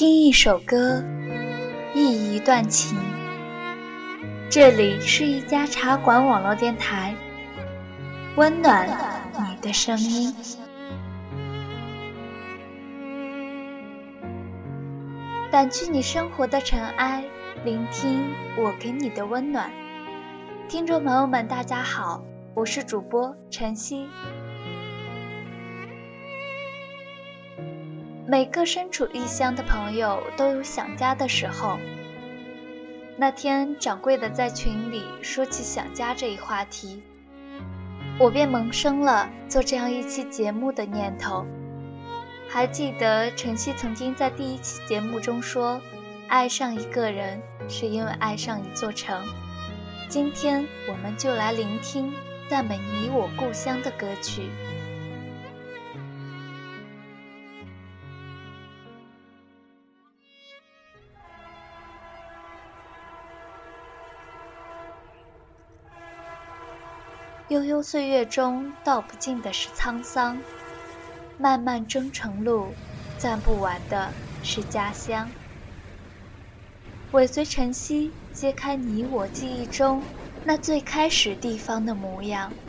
听一首歌，忆一段情。这里是一家茶馆网络电台，温暖你的声音。掸去你生活的尘埃，聆听我给你的温暖。听众朋友们，大家好，我是主播晨曦。每个身处异乡的朋友都有想家的时候。那天掌柜的在群里说起想家这一话题，我便萌生了做这样一期节目的念头。还记得晨曦曾经在第一期节目中说，爱上一个人是因为爱上一座城。今天我们就来聆听赞美你我故乡的歌曲。悠悠岁月中，道不尽的是沧桑；漫漫征程路，赞不完的是家乡。尾随晨曦，揭开你我记忆中那最开始地方的模样。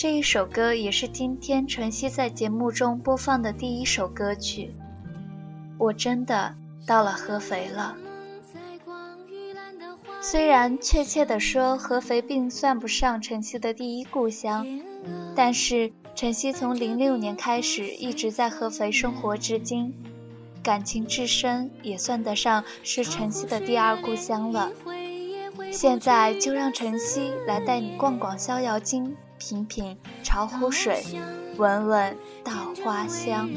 这一首歌也是今天晨曦在节目中播放的第一首歌曲。我真的到了合肥了。虽然确切的说，合肥并算不上晨曦的第一故乡，但是晨曦从零六年开始一直在合肥生活至今，感情至深，也算得上是晨曦的第二故乡了。现在就让晨曦来带你逛逛逍遥津。品品巢湖水，闻闻稻花香。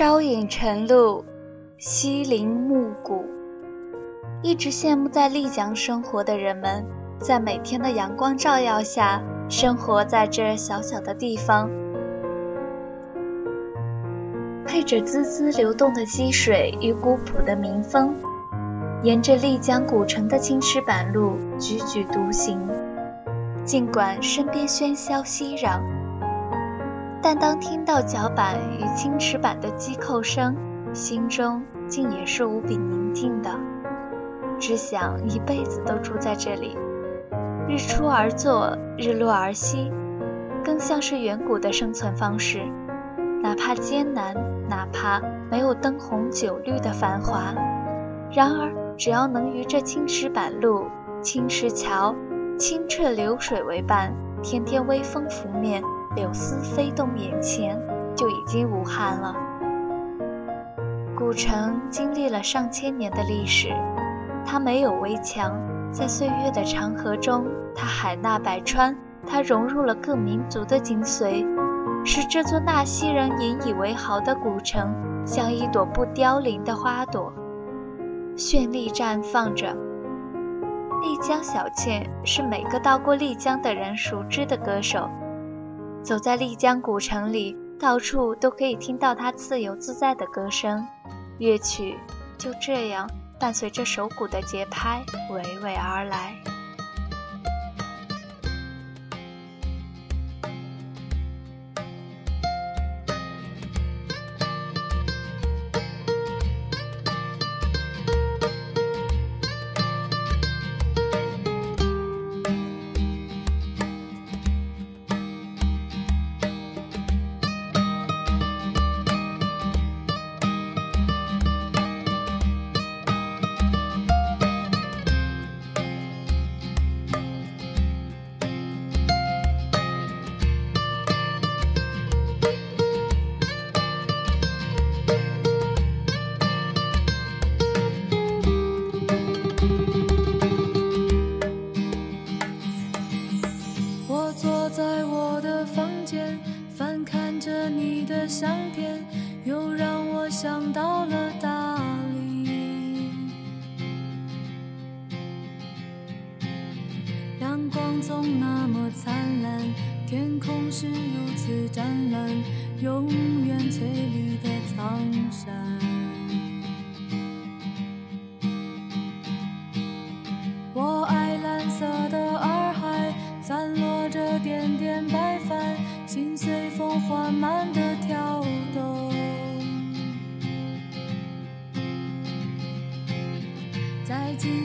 朝饮晨露，夕临暮鼓。一直羡慕在丽江生活的人们，在每天的阳光照耀下，生活在这小小的地方，配着滋滋流动的溪水与古朴的民风，沿着丽江古城的青石板路踽踽独行。尽管身边喧嚣熙攘，但当听到脚板与青石板的击扣声，心中竟也是无比宁静的。只想一辈子都住在这里，日出而作，日落而息，更像是远古的生存方式。哪怕艰难，哪怕没有灯红酒绿的繁华，然而只要能与这青石板路、青石桥。清澈流水为伴，天天微风拂面，柳丝飞动眼前，就已经无憾了。古城经历了上千年的历史，它没有围墙，在岁月的长河中，它海纳百川，它融入了各民族的精髓，使这座纳西人引以为豪的古城像一朵不凋零的花朵，绚丽绽放着。丽江小倩是每个到过丽江的人熟知的歌手。走在丽江古城里，到处都可以听到它自由自在的歌声，乐曲就这样伴随着手鼓的节拍娓娓而来。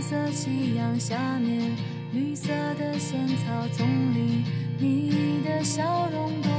色夕阳下面。绿色的仙草丛里，你的笑容多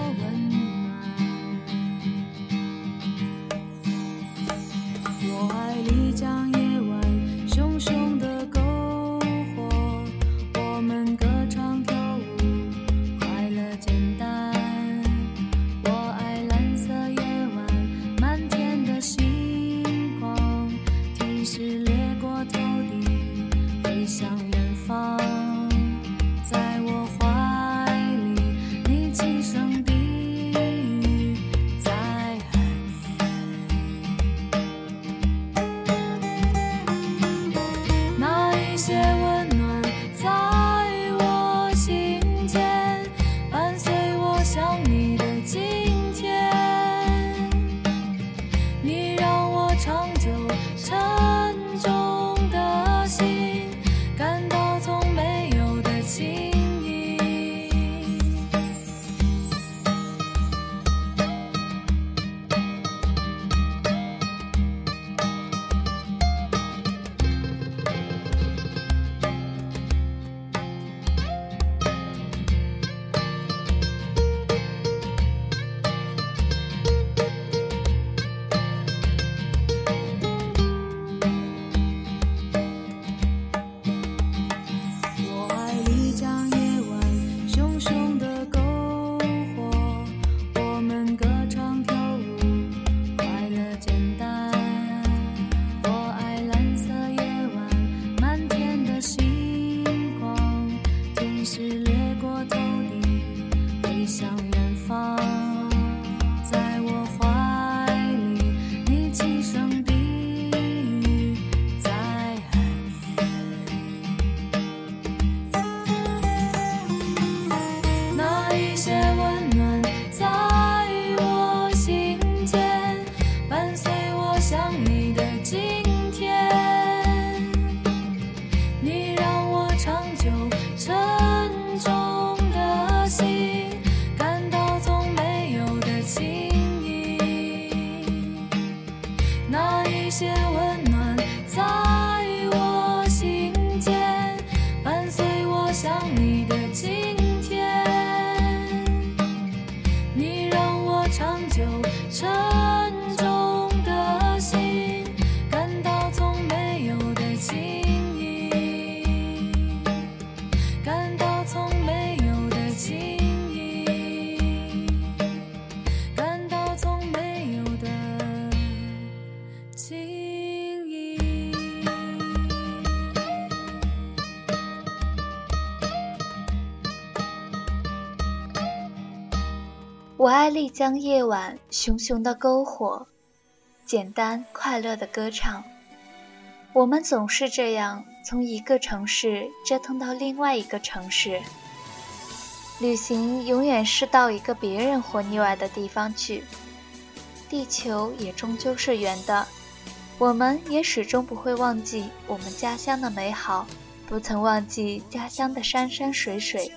一些将夜晚熊熊的篝火，简单快乐的歌唱。我们总是这样，从一个城市折腾到另外一个城市。旅行永远是到一个别人活腻歪的地方去。地球也终究是圆的，我们也始终不会忘记我们家乡的美好，不曾忘记家乡的山山水水。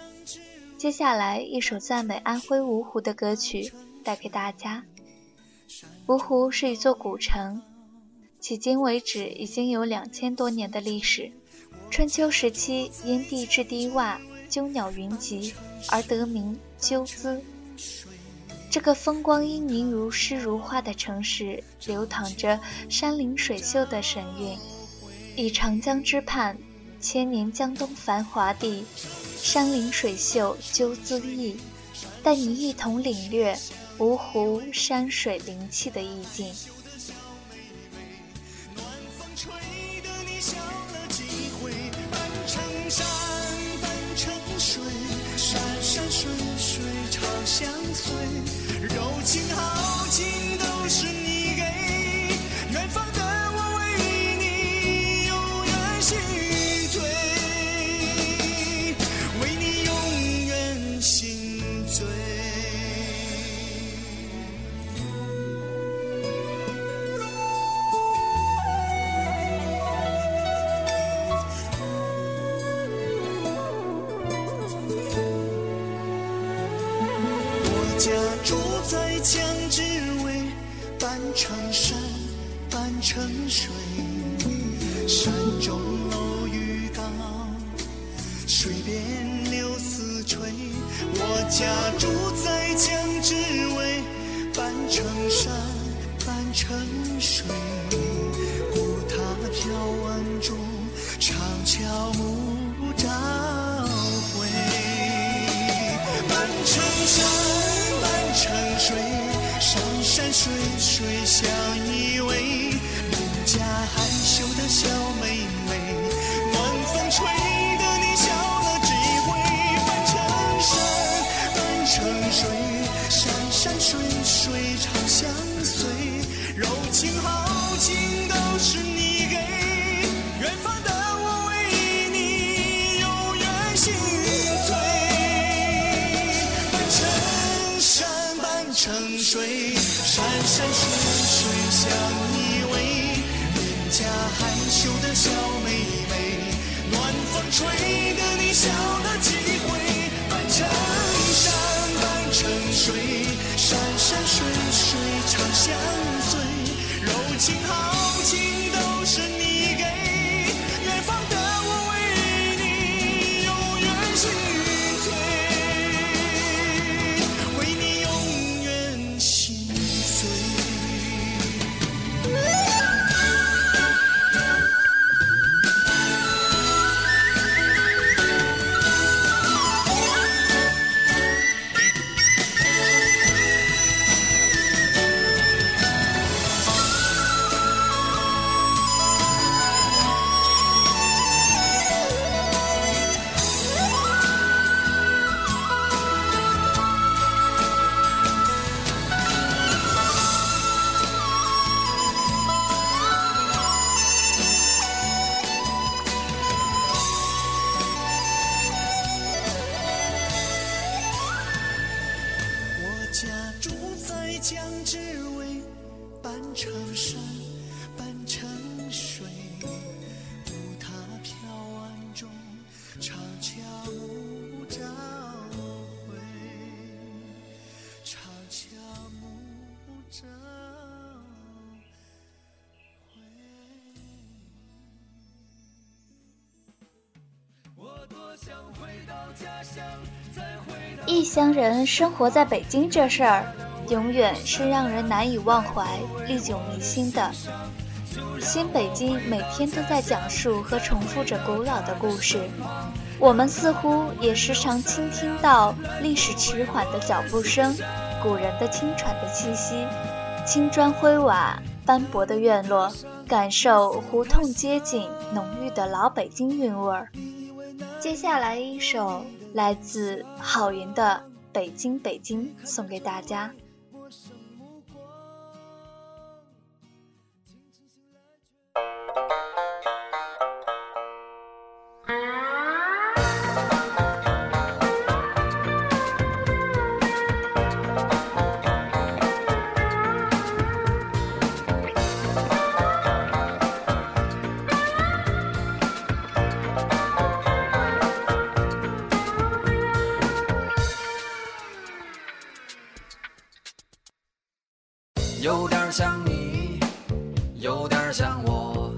接下来一首赞美安徽芜湖的歌曲带给大家。芜湖是一座古城，迄今为止已经有两千多年的历史。春秋时期因地质低洼、鸠鸟云集而得名鸠兹。这个风光旖旎、如诗如画的城市，流淌着山林水秀的神韵。以长江之畔，千年江东繁华地。山林水秀鸠兹意，带你一同领略芜湖山水灵气的意境。暖风吹得你笑家住在江之尾，半城山，半城水，古塔眺晚钟，长桥暮朝晖。半城山，半城水，山山水水相依偎。邻家害羞的小水，山山水水相依偎。邻家害羞的小妹妹，暖风吹得你笑了几回。半城山，半城水，山山水水长相随。柔情豪情都是生活在北京这事儿，永远是让人难以忘怀、历久弥新的。新北京每天都在讲述和重复着古老的故事，我们似乎也时常倾听到历史迟缓的脚步声，古人的轻喘的气息，青砖灰瓦、斑驳的院落，感受胡同街景浓郁的老北京韵味儿。接下来一首来自郝云的《北京北京》送给大家。有点像你，有点像我，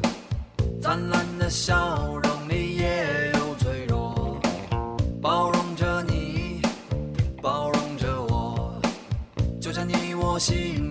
灿烂的笑容里也有脆弱，包容着你，包容着我，就像你我心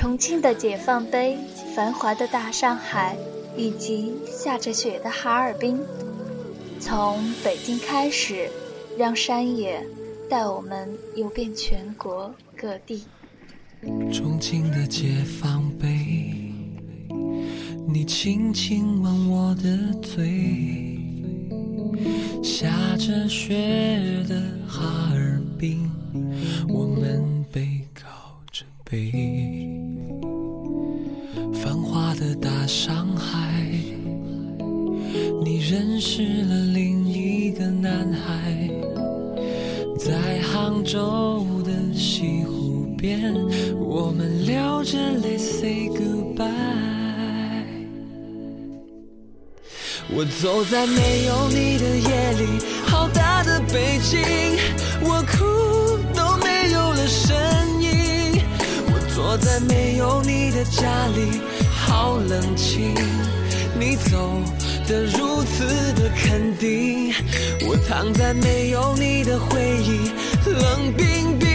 重庆的解放碑、繁华的大上海，以及下着雪的哈尔滨，从北京开始，让山野带我们游遍全国各地。重庆的解放碑，你轻轻吻我的嘴，下着雪的哈尔滨，繁华的大上海，你认识了另一个男孩。在杭州的西湖边，我们流着泪 say goodbye。我走在没有你的夜里，好大的北京，我哭都没有了声音。我坐在没有你的家里，好冷清。你走的如此的肯定，我躺在没有你的回忆，冷冰冰。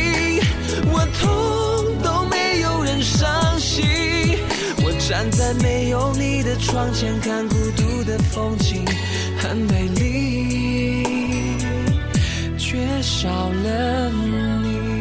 我痛都没有人伤心，我站在没有你的窗前看孤独的风景，很美丽，缺少了你。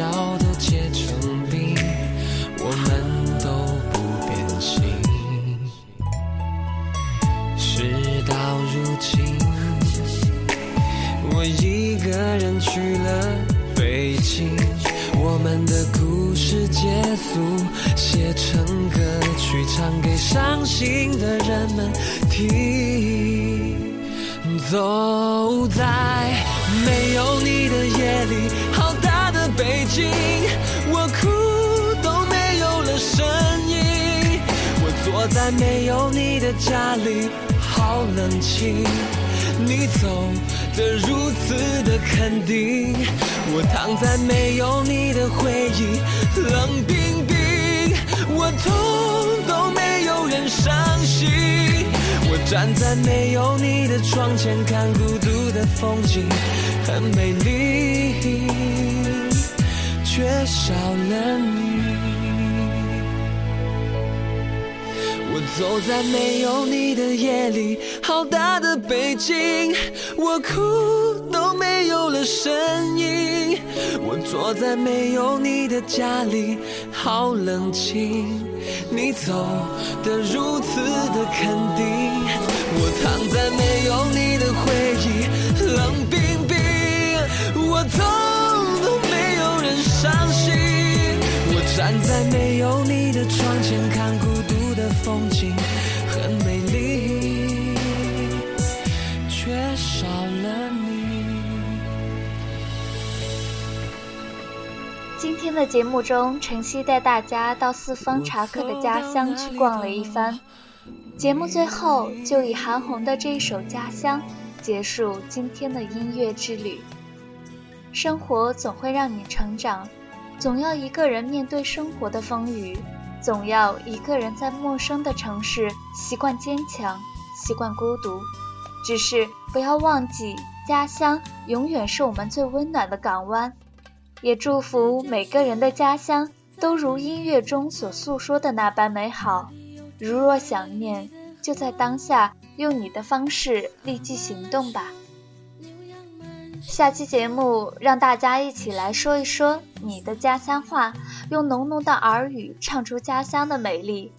角都结成冰，我们都不变心。事到如今，我一个人去了北京，我们的故事结束，写成歌曲，唱给伤心的人们听。走在没有你的夜里，北京，我哭都没有了声音。我坐在没有你的家里，好冷清。你走的如此的肯定，我躺在没有你的回忆，冷冰冰。我痛都没有人伤心，我站在没有你的窗前看孤独的风景，很美丽，缺少了你。我走在没有你的夜里，好大的北京，我哭都没有了声音。我坐在没有你的家里，好冷清。你走的如此的肯定，我躺在没站在没有你的窗前看孤独的风景，很美丽，却少了你。今天的节目中，晨曦带大家到四方茶客的家乡去逛了一番。节目最后就以韩红的这一首《家乡》结束今天的音乐之旅。生活总会让你成长，总要一个人面对生活的风雨，总要一个人在陌生的城市习惯坚强，习惯孤独。只是不要忘记，家乡永远是我们最温暖的港湾。也祝福每个人的家乡都如音乐中所诉说的那般美好。如若想念，就在当下，用你的方式立即行动吧。下期节目让大家一起来说一说你的家乡话，用浓浓的耳语唱出家乡的美丽。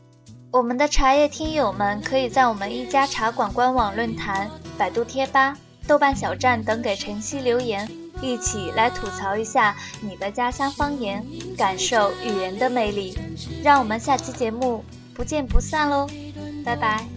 我们的茶叶听友们可以在我们一家茶馆官网论坛、百度贴吧、豆瓣小站等给晨曦留言。一起来吐槽一下你的家乡方言，感受语言的魅力。让我们下期节目不见不散喽，拜拜。